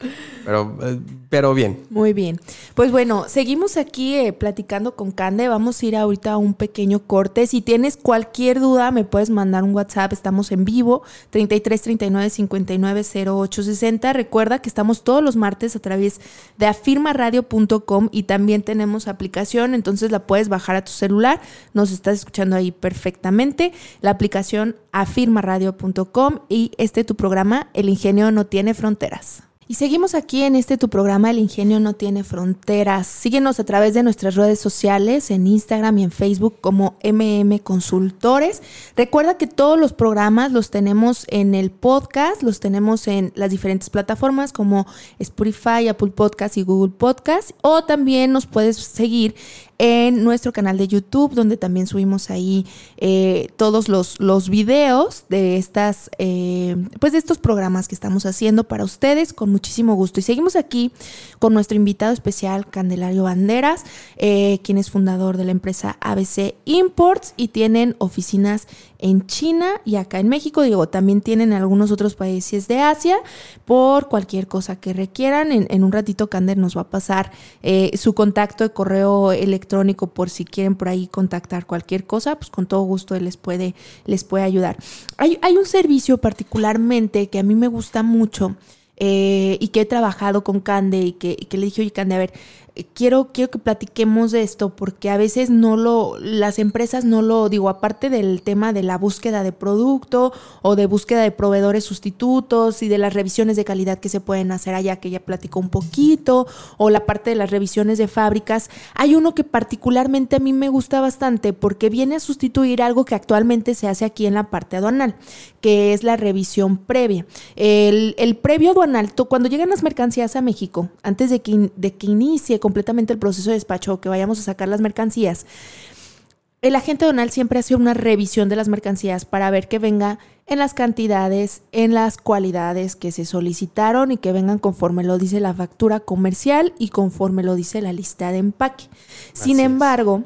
Pero, eh, pero bien. Muy bien. Pues bueno, seguimos aquí eh, platicando con Cande. Vamos a ir ahorita a un pequeño corte. Si tienes cualquier duda, me puedes mandar un WhatsApp. Estamos en vivo, 33 39 59 08 60. Recuerda que estamos todos los martes a través de afirmaradio.com y también tenemos aplicación, entonces la puedes bajar a tu celular. Nos estás escuchando ahí perfectamente. La aplicación afirmaradio.com y este tu programa, El Ingenio no tiene fronteras. Y seguimos aquí en este tu programa El Ingenio no tiene fronteras. Síguenos a través de nuestras redes sociales en Instagram y en Facebook como MM Consultores. Recuerda que todos los programas los tenemos en el podcast, los tenemos en las diferentes plataformas como Spotify, Apple Podcast y Google Podcast. O también nos puedes seguir en nuestro canal de YouTube, donde también subimos ahí eh, todos los, los videos de estas, eh, pues de estos programas que estamos haciendo para ustedes con muchísimo gusto. Y seguimos aquí con nuestro invitado especial, Candelario Banderas, eh, quien es fundador de la empresa ABC Imports y tienen oficinas en China y acá en México. Digo, también tienen en algunos otros países de Asia por cualquier cosa que requieran. En, un ratito Cander nos va a pasar eh, su contacto de correo electrónico por si quieren por ahí contactar cualquier cosa, pues con todo gusto él les puede, les puede ayudar. Hay, un servicio particularmente que a mí me gusta mucho eh, y que he trabajado con Cande y que, y que le dije, oye Cande, a ver, quiero, quiero que platiquemos de esto porque a veces no lo, las empresas no lo, digo, aparte del tema de la búsqueda de producto o de búsqueda de proveedores sustitutos y de las revisiones de calidad que se pueden hacer allá, que ya platicó un poquito, o la parte de las revisiones de fábricas, hay uno que particularmente a mí me gusta bastante porque viene a sustituir algo que actualmente se hace aquí en la parte aduanal, que es la revisión previa. El, el previo aduanal, cuando llegan las mercancías a México, antes de que, de que inicie completamente el proceso de despacho o que vayamos a sacar las mercancías, el agente aduanal siempre hace una revisión de las mercancías para ver que venga en las cantidades, en las cualidades que se solicitaron y que vengan conforme lo dice la factura comercial y conforme lo dice la lista de empaque. Sin Así embargo,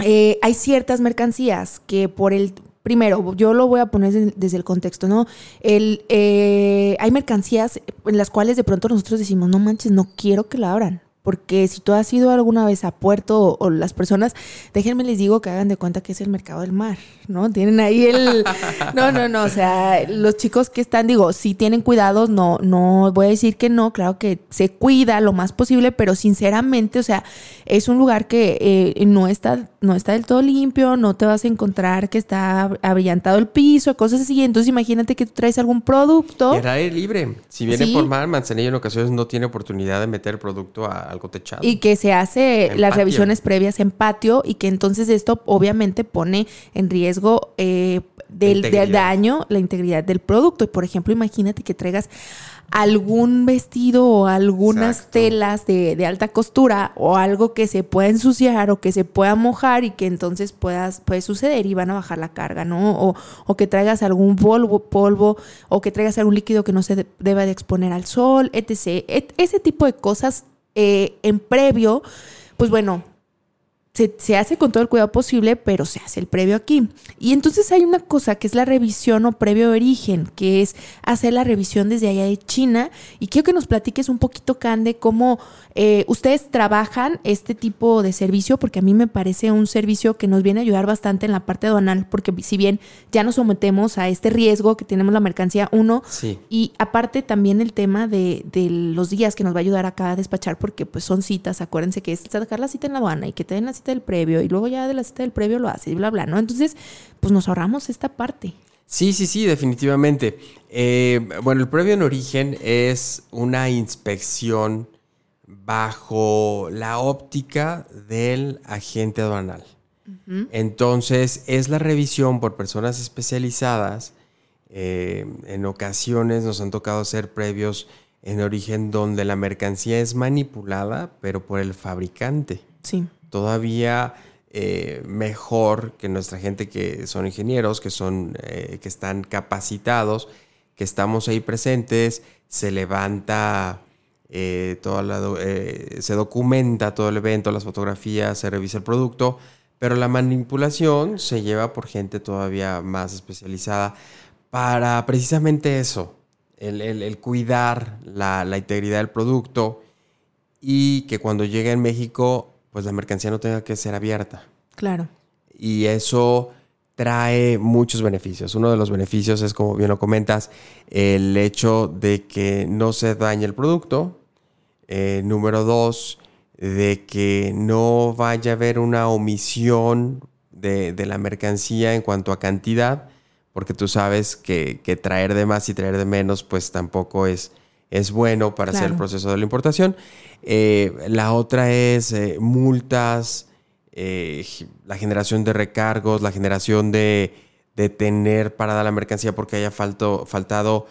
eh, hay ciertas mercancías que por el primero, yo lo voy a poner desde el contexto, ¿no? El, eh, hay mercancías en las cuales de pronto nosotros decimos, no manches, no quiero que la abran. Porque si tú has ido alguna vez a Puerto o, las personas, déjenme les digo que hagan de cuenta que es el mercado del mar, ¿no? Tienen ahí el... No, no, no, o sea, los chicos que están, digo, si tienen cuidados, no, no voy a decir que no, claro que se cuida lo más posible, pero sinceramente, o sea, es un lugar que eh, no, está, no está del todo limpio, no te vas a encontrar que está abrillantado el piso, cosas así. Entonces imagínate que tú traes algún producto. Era libre. Si viene por mar, Manzanillo en ocasiones no tiene oportunidad de meter producto a algo techado. Y que se hace las revisiones previas en patio y que entonces esto obviamente pone en riesgo eh, del, del, daño la integridad del producto. Y por ejemplo, imagínate que traigas algún vestido o algunas telas de, de, alta costura o algo que se pueda ensuciar o que se pueda mojar y que entonces puedas, puede suceder y van a bajar la carga, ¿no? O, o que traigas algún polvo, polvo o que traigas algún líquido que no se deba de exponer al sol, etc. ese tipo de cosas eh, en previo, pues bueno, se, hace con todo el cuidado posible, pero se hace el previo aquí. Y entonces hay una cosa que es la revisión o previo origen, que es hacer la revisión desde allá de China. Y quiero que nos platiques un poquito, Cande, cómo eh, ustedes trabajan este tipo de servicio, porque a mí me parece un servicio que nos viene a ayudar bastante en la parte aduanal, porque si bien ya nos sometemos a este riesgo que tenemos la mercancía, uno, y aparte también el tema de, de, los días que nos va a ayudar acá a despachar, porque pues son citas, acuérdense que es sacar la cita en la aduana y que te den la cita del previo y luego ya de la cita del previo lo haces y bla, bla, ¿no? Entonces, pues nos ahorramos esta parte. Sí, sí, sí, definitivamente. Eh, bueno, el previo en origen es una inspección bajo la óptica del agente aduanal. Entonces, es la revisión por personas especializadas. Eh, en ocasiones nos han tocado hacer previos en origen donde la mercancía es manipulada, pero por el fabricante. Sí todavía eh, mejor que nuestra gente que son ingenieros, que, son, eh, que están capacitados, que estamos ahí presentes, se levanta eh, la, se documenta todo el evento, las fotografías, se revisa el producto, pero la manipulación se lleva por gente todavía más especializada para precisamente eso, el, cuidar la, la integridad del producto y que cuando llegue en México pues la mercancía no tenga que ser abierta. Claro. Y eso trae muchos beneficios. Uno de los beneficios es, como bien lo comentas, el hecho de que no se dañe el producto. Eh, número dos, de que no vaya a haber una omisión de, la mercancía en cuanto a cantidad, porque tú sabes que, traer de más y traer de menos, pues tampoco es, es bueno para hacer el proceso de la importación. Eh, la otra es eh, multas, eh, la generación de recargos, la generación de, de, tener parada la mercancía porque haya faltado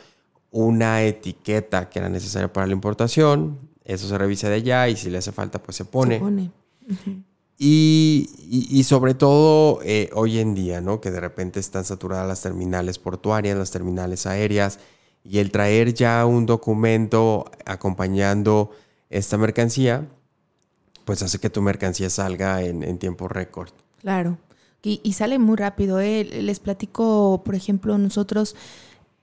una etiqueta que era necesaria para la importación. Eso se revisa de allá y si le hace falta, pues se pone. y, y, sobre todo hoy en día, ¿no? Que de repente están saturadas las terminales portuarias, las terminales aéreas, y el traer ya un documento acompañando esta mercancía, pues hace que tu mercancía salga en, tiempo récord. Claro, y, sale muy rápido. ¿eh? Les platico, por ejemplo, nosotros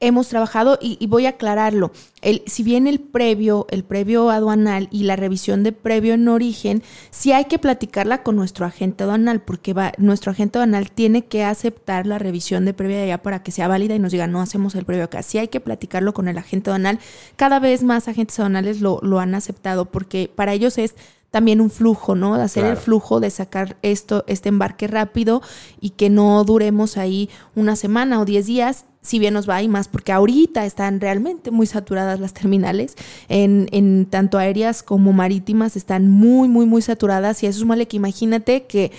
hemos trabajado y, voy a aclararlo. El, si bien el previo, el previo aduanal y la revisión de previo en origen, sí hay que platicarla con nuestro agente aduanal, porque va, nuestro agente aduanal tiene que aceptar la revisión de previo de allá para que sea válida y nos diga, no hacemos el previo acá. Sí hay que platicarlo con el agente aduanal. Cada vez más agentes aduanales lo, lo han aceptado porque para ellos es también un flujo, ¿no? De hacer el flujo, de sacar esto, este embarque rápido y que no duremos ahí una semana o diez días, si bien nos va y más, porque ahorita están realmente muy saturadas las terminales, en, en tanto aéreas como marítimas están muy, muy, muy saturadas y eso es malo que imagínate que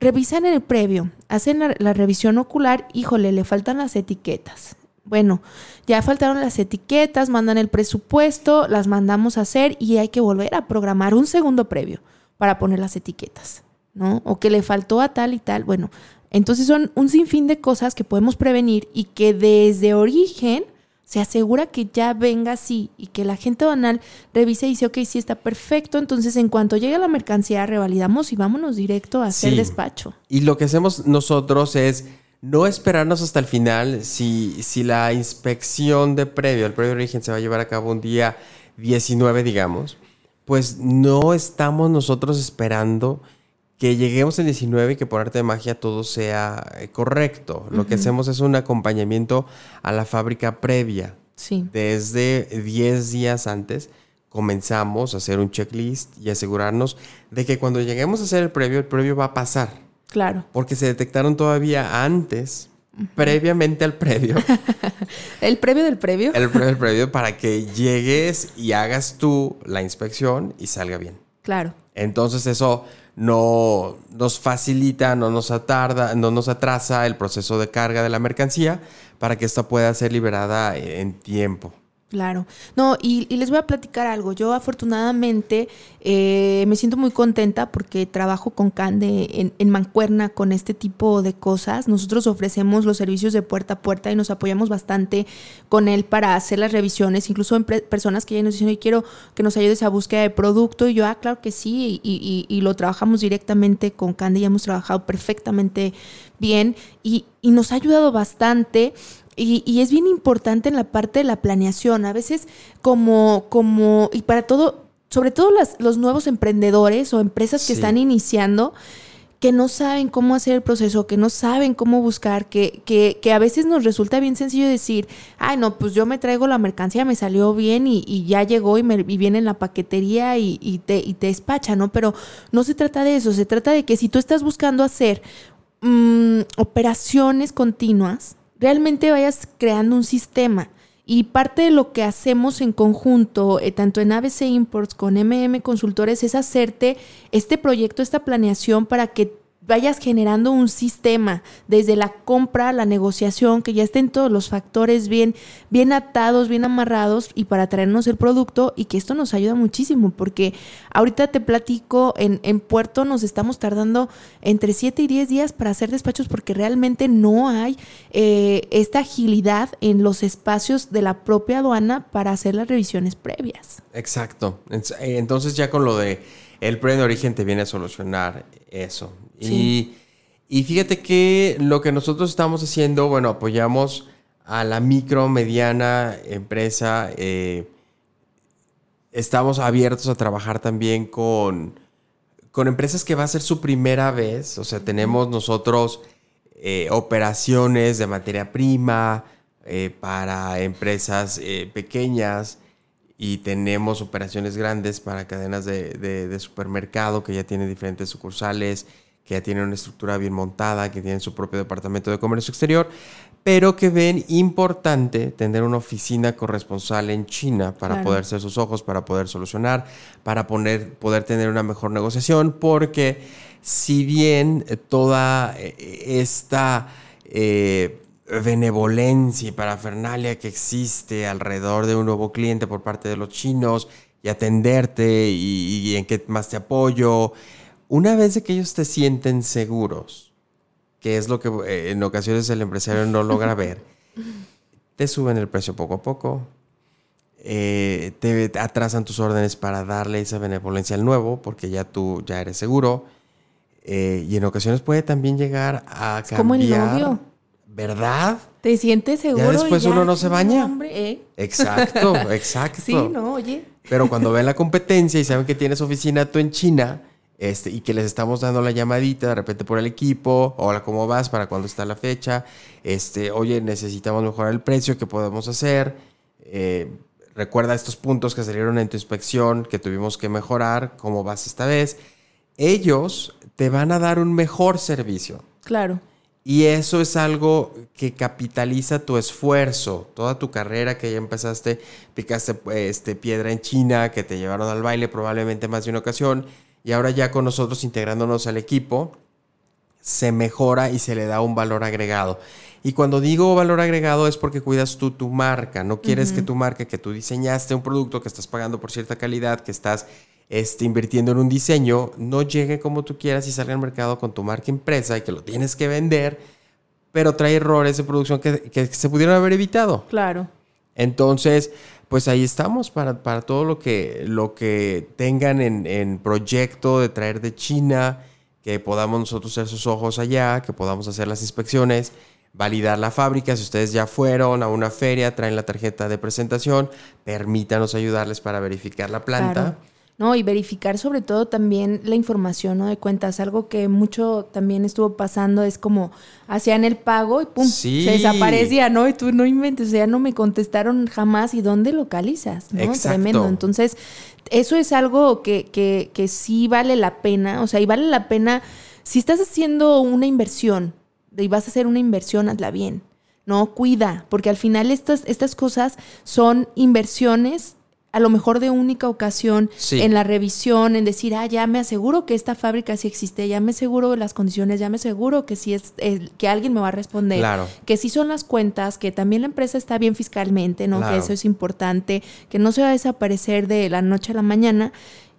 revisan el previo, hacen la, la revisión ocular, híjole, le faltan las etiquetas. Bueno, ya faltaron las etiquetas, mandan el presupuesto, las mandamos a hacer y hay que volver a programar un segundo previo para poner las etiquetas, ¿no? O que le faltó a tal y tal. Bueno, entonces son un sinfín de cosas que podemos prevenir y que desde origen se asegura que ya venga así y que la gente banal revise y dice, ok, sí está perfecto. Entonces, en cuanto llegue la mercancía, revalidamos y vámonos directo a hacer despacho. Y lo que hacemos nosotros es no esperarnos hasta el final si, si la inspección de previo, el previo origen se va a llevar a cabo un día 19, digamos, pues no estamos nosotros esperando que lleguemos el 19 y que por arte de magia todo sea eh, correcto. Lo que hacemos es un acompañamiento a la fábrica previa. Sí. Desde 10 días antes comenzamos a hacer un checklist y asegurarnos de que cuando lleguemos a hacer el previo, el previo va a pasar. Claro. Porque se detectaron todavía antes, previamente al previo. el previo del previo. El previo del previo para que llegues y hagas tú la inspección y salga bien. Claro. Entonces eso no nos facilita, no nos atarda, no nos atrasa el proceso de carga de la mercancía para que esta pueda ser liberada en tiempo. Claro. No, y, les voy a platicar algo. Yo afortunadamente eh, me siento muy contenta porque trabajo con Cande en, en, Mancuerna con este tipo de cosas. Nosotros ofrecemos los servicios de puerta a puerta y nos apoyamos bastante con él para hacer las revisiones. Incluso en personas que ya nos dicen, hoy quiero que nos ayudes a búsqueda de producto. Y yo, ah, claro que sí. Y, y, y lo trabajamos directamente con Cande y hemos trabajado perfectamente bien. Y, y nos ha ayudado bastante y, es bien importante en la parte de la planeación. A veces como, como, y para todo, sobre todo los nuevos emprendedores o empresas que están iniciando, que no saben cómo hacer el proceso, que no saben cómo buscar, que, que, que, a veces nos resulta bien sencillo decir, ay, no, pues yo me traigo la mercancía, me salió bien y, ya llegó y, me, viene en la paquetería y, te, y te despacha, ¿no? Pero no se trata de eso, se trata de que si tú estás buscando hacer mm, operaciones continuas, realmente vayas creando un sistema. Y parte de lo que hacemos en conjunto, eh, tanto en ABC Imports con MM Consultores, es hacerte este proyecto, esta planeación para que vayas generando un sistema desde la compra, la negociación, que ya estén todos los factores bien, bien atados, bien amarrados y para traernos el producto y que esto nos ayuda muchísimo porque ahorita te platico, en, en Puerto nos estamos tardando entre 7 y 10 días para hacer despachos porque realmente no hay eh, esta agilidad en los espacios de la propia aduana para hacer las revisiones previas. Exacto. Entonces ya con lo de el premio de origen te viene a solucionar eso. Y, fíjate que lo que nosotros estamos haciendo, bueno, apoyamos a la micro, mediana empresa. Eh, estamos abiertos a trabajar también con, con empresas que va a ser su primera vez. O sea, tenemos nosotros eh, operaciones de materia prima eh, para empresas pequeñas y tenemos operaciones grandes para cadenas de, supermercado que ya tienen diferentes sucursales, que ya tienen una estructura bien montada, que tienen su propio departamento de comercio exterior, pero que ven importante tener una oficina corresponsal en China para poder ser sus ojos, para poder solucionar, para poner, poder tener una mejor negociación, porque si bien toda eh, esta... Eh, benevolencia y parafernalia que existe alrededor de un nuevo cliente por parte de los chinos y atenderte y, en qué más te apoyo. Una vez de que ellos te sienten seguros, que es lo que eh, en ocasiones el empresario no logra ver, te suben el precio poco a poco, eh, te atrasan tus órdenes para darle esa benevolencia al nuevo, porque ya tú ya eres seguro. Eh, y en ocasiones puede también llegar a cambiar. Como el novio. ¿Verdad? ¿Te sientes seguro? Ya después uno no se baña. ¿eh? Exacto, exacto. Sí, no, oye. Pero cuando ven la competencia y saben que tienes oficina tú en China este, y que les estamos dando la llamadita de repente por el equipo, hola, ¿cómo vas? ¿Para cuándo está la fecha? Este, oye, necesitamos mejorar el precio, ¿qué podemos hacer? Eh, recuerda estos puntos que salieron en tu inspección que tuvimos que mejorar, ¿cómo vas esta vez? Ellos te van a dar un mejor servicio. Claro. Y eso es algo que capitaliza tu esfuerzo, toda tu carrera que ya empezaste, picaste este, piedra en China, que te llevaron al baile probablemente más de una ocasión, y ahora ya con nosotros integrándonos al equipo, se mejora y se le da un valor agregado. Y cuando digo valor agregado es porque cuidas tú tu marca, no quieres que tu marca, que tú diseñaste un producto, que estás pagando por cierta calidad, que estás este, invirtiendo en un diseño, no llegue como tú quieras y salga al mercado con tu marca impresa y que lo tienes que vender, pero trae errores de producción que, se pudieron haber evitado. Claro. Entonces, pues ahí estamos para, para todo lo que, lo que tengan en, en proyecto de traer de China, que podamos nosotros ser sus ojos allá, que podamos hacer las inspecciones, validar la fábrica. Si ustedes ya fueron a una feria, traen la tarjeta de presentación, permítanos ayudarles para verificar la planta. No, y verificar sobre todo también la información ¿no? de cuentas. Algo que mucho también estuvo pasando es como hacían el pago y pum, Sí. se desaparecía, ¿no? Y tú no inventes, o sea, no me contestaron jamás. ¿Y dónde localizas? ¿no? Exacto. Tremendo. Entonces, eso es algo que, que, que sí vale la pena. O sea, y vale la pena, si estás haciendo una inversión y vas a hacer una inversión, hazla bien. No, cuida, porque al final estas, estas cosas son inversiones a lo mejor de única ocasión Sí. en la revisión, en decir, ah, ya me aseguro que esta fábrica sí existe, ya me aseguro de las condiciones, ya me aseguro que sí es, que alguien me va a responder, Claro. que sí son las cuentas, que también la empresa está bien fiscalmente, ¿no? Claro. Que eso es importante, que no se va a desaparecer de la noche a la mañana.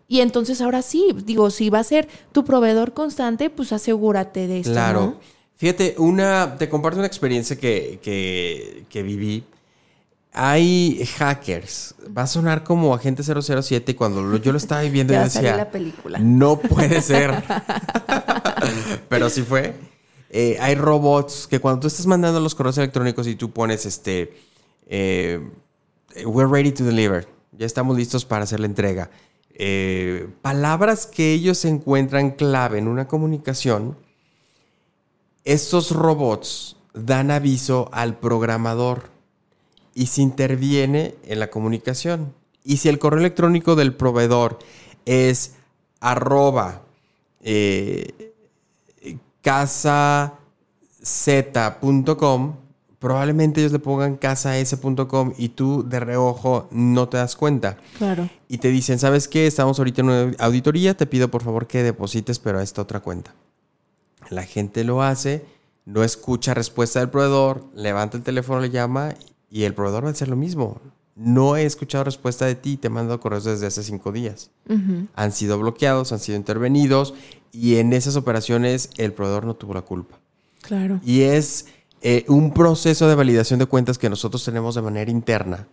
Y entonces ahora sí, digo, si va a ser tu proveedor constante, pues asegúrate de esto, Claro. ¿no? Fíjate, una, te comparto una experiencia que, que, que viví. Hay hackers. Va a sonar como Agente 007 y cuando lo- yo lo estaba viviendo yo decía, la película. no puede ser. Pero sí fue. Eh, hay robots que cuando tú estás mandando los correos electrónicos y tú pones este, eh, we're ready to deliver, ya estamos listos para hacer la entrega. Eh, palabras que ellos encuentran clave en una comunicación, estos robots dan aviso al programador y se interviene en la comunicación. Y si el correo electrónico del proveedor es arroba eh, casaz.com, probablemente ellos le pongan casas.com y tú de reojo no te das cuenta. Claro. Y te dicen, ¿sabes qué? Estamos ahorita en una auditoría, te pido por favor que deposites, pero a esta otra cuenta. La gente lo hace, no escucha respuesta del proveedor, levanta el teléfono, le llama y el proveedor va a hacer lo mismo. No he escuchado respuesta de ti, te he mandado correos desde hace cinco días. Han sido bloqueados, han sido intervenidos y en esas operaciones el proveedor no tuvo la culpa. Claro. Y es eh, un proceso de validación de cuentas que nosotros tenemos de manera interna,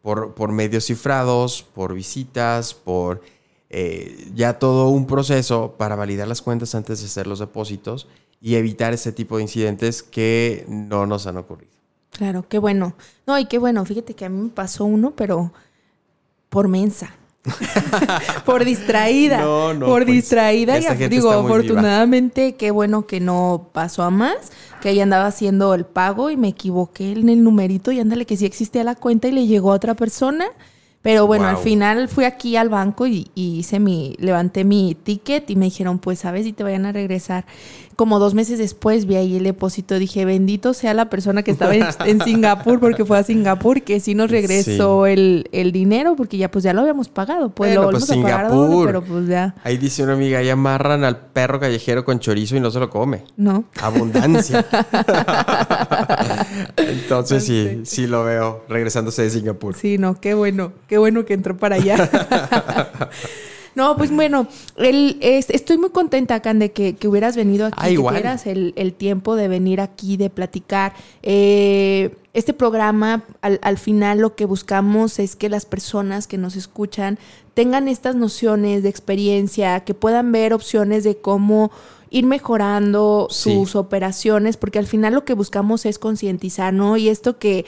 por, por medios cifrados, por visitas, por eh, ya todo un proceso para validar las cuentas antes de hacer los depósitos y evitar ese tipo de incidentes que no nos han ocurrido. Claro, qué bueno. No, y qué bueno. Fíjate que a mí me pasó uno, pero por mensa. por distraída. No, no, por pues, distraída. Y digo, viva. afortunadamente, qué bueno que no pasó a más. Que ahí andaba haciendo el pago y me equivoqué en el numerito y ándale que sí existía la cuenta y le llegó a otra persona. Pero bueno, al final fui aquí al banco y, y hice mi, levanté mi ticket y me dijeron, pues sabes si te vayan a regresar. Como dos meses después vi ahí el depósito, dije, bendito sea la persona que estaba en, en Singapur, porque fue a Singapur, que sí nos regresó el, el dinero, porque ya pues ya lo habíamos pagado. Pues Bueno, lo pues, volvimos a pagar doble, Singapur. pero pues ya, Ahí dice una amiga, ahí amarran al perro callejero con chorizo y no se lo come. ¿no? Abundancia. Entonces sí, sí lo veo regresándose de Singapur. Sí, no, qué bueno, qué bueno que entró para allá. no, pues bueno, el, es- estoy muy contenta, Can, de que, que hubieras venido aquí, Ah, que tuvieras el, el tiempo de venir aquí, de platicar. Eh, este programa, al, al final lo que buscamos es que las personas que nos escuchan tengan estas nociones de experiencia, que puedan ver opciones de cómo ir mejorando Sí. sus operaciones, porque al final lo que buscamos es concientizar, ¿no? Y esto que,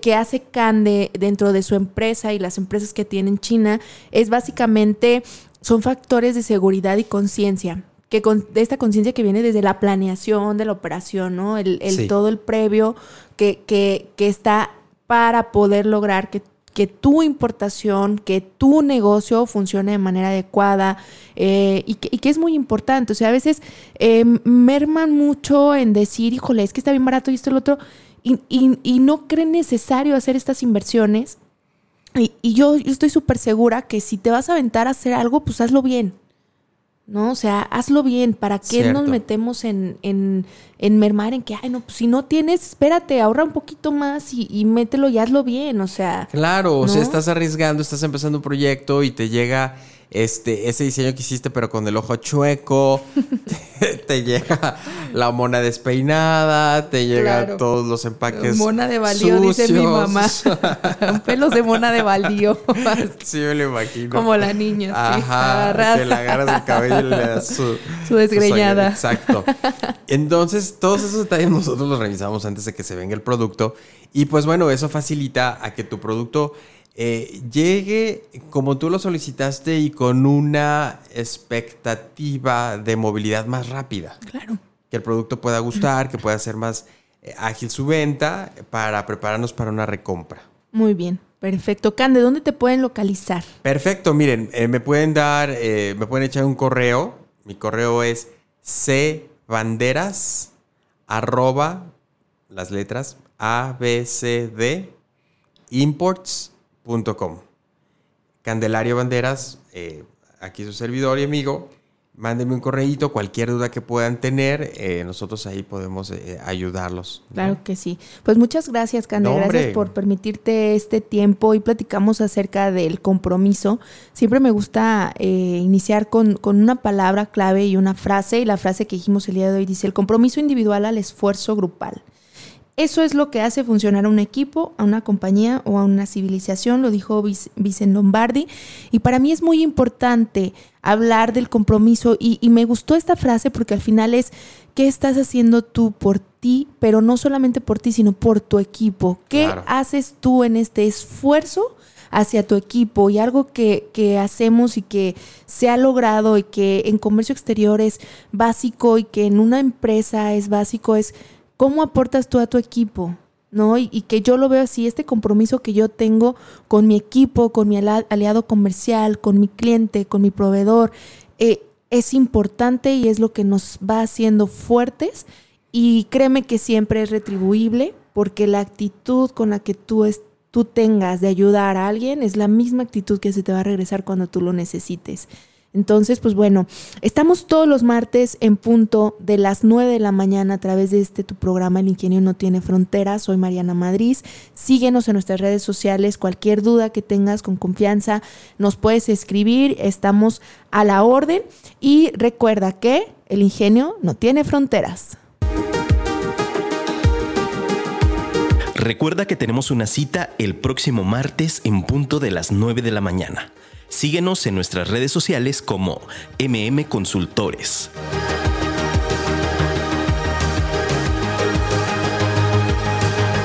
que hace Cande dentro de su empresa y las empresas que tiene en China es básicamente, son factores de seguridad y conciencia. Que con, de esta conciencia que viene desde la planeación de la operación, ¿no? El, el Sí. todo el previo que, que, que está para poder lograr que, que tu importación, que tu negocio funcione de manera adecuada eh, y, que, es muy importante. O sea, a veces eh, merman mucho en decir, híjole, es que está bien barato y esto y lo otro, y, y- y no creen necesario hacer estas inversiones. Y, y yo, yo estoy súper segura que si te vas a aventar a hacer algo, pues hazlo bien. ¿No? O sea, hazlo bien. ¿Para qué nos metemos en, en, en mermar en que, ay, no, pues si no tienes, espérate, ahorra un poquito más y, y mételo y hazlo bien. O sea, Claro, o sea, estás arriesgando, estás empezando un proyecto y te llega este, ese diseño que hiciste, pero con el ojo chueco, te, llega la mona despeinada, te llegan todos los empaques. Mona de baldío, dice mi mamá. Pelos de mona de baldío. sí, me lo imagino. Como la niña. Ajá, que le agarras el cabello y le das su, su desgreñada. exacto. Entonces, todos esos detalles nosotros los revisamos antes de que se venga el producto. Y pues bueno, eso facilita a que tu producto eh, llegue como tú lo solicitaste y con una expectativa de movilidad más rápida. Claro. Que el producto pueda gustar, que pueda ser más eh, ágil su venta para prepararnos para una recompra. Muy bien. Perfecto. Cande, ¿dónde te pueden localizar? Perfecto, miren, eh, me pueden dar, me pueden echar un correo. Mi correo es cbanderas arroba las letras abcd imports Candelario Banderas, eh, aquí su servidor y amigo. Mándenme un correíto, cualquier duda que puedan tener, eh, nosotros ahí podemos eh, ayudarlos. Claro que sí. Pues muchas gracias, Candelario, gracias por permitirte este tiempo y platicamos acerca del compromiso. Siempre me gusta iniciar con, con una palabra clave y una frase, y la frase que dijimos el día de hoy dice, el compromiso individual al esfuerzo grupal. Eso es lo que hace funcionar a un equipo, a una compañía o a una civilización, lo dijo Vicente Lombardi. Y para mí es muy importante hablar del compromiso y, me gustó esta frase porque al final es, ¿qué estás haciendo tú por ti? Pero no solamente por ti, sino por tu equipo. ¿Qué haces tú en este esfuerzo? hacia tu equipo y algo que, que, hacemos y que se ha logrado y que en comercio exterior es básico y que en una empresa es básico es ¿Cómo aportas tú a tu equipo? ¿No? Y, que yo lo veo así, este compromiso que yo tengo con mi equipo, con mi aliado comercial, con mi cliente, con mi proveedor, eh, es importante y es lo que nos va haciendo fuertes. Y créeme que siempre es retribuible porque la actitud con la que tú, tú tengas de ayudar a alguien es la misma actitud que se te va a regresar cuando tú lo necesites. Entonces, pues bueno, estamos todos los martes en punto de las 9 de la mañana a través de este tu programa El Ingenio No Tiene Fronteras. Soy Mariana Madrid. Síguenos en nuestras redes sociales. Cualquier duda que tengas con confianza, nos puedes escribir. Estamos a la orden. Y recuerda que el ingenio no tiene fronteras. Recuerda que tenemos una cita el próximo martes en punto de las 9 de la mañana. Síguenos en nuestras redes sociales como MM Consultores.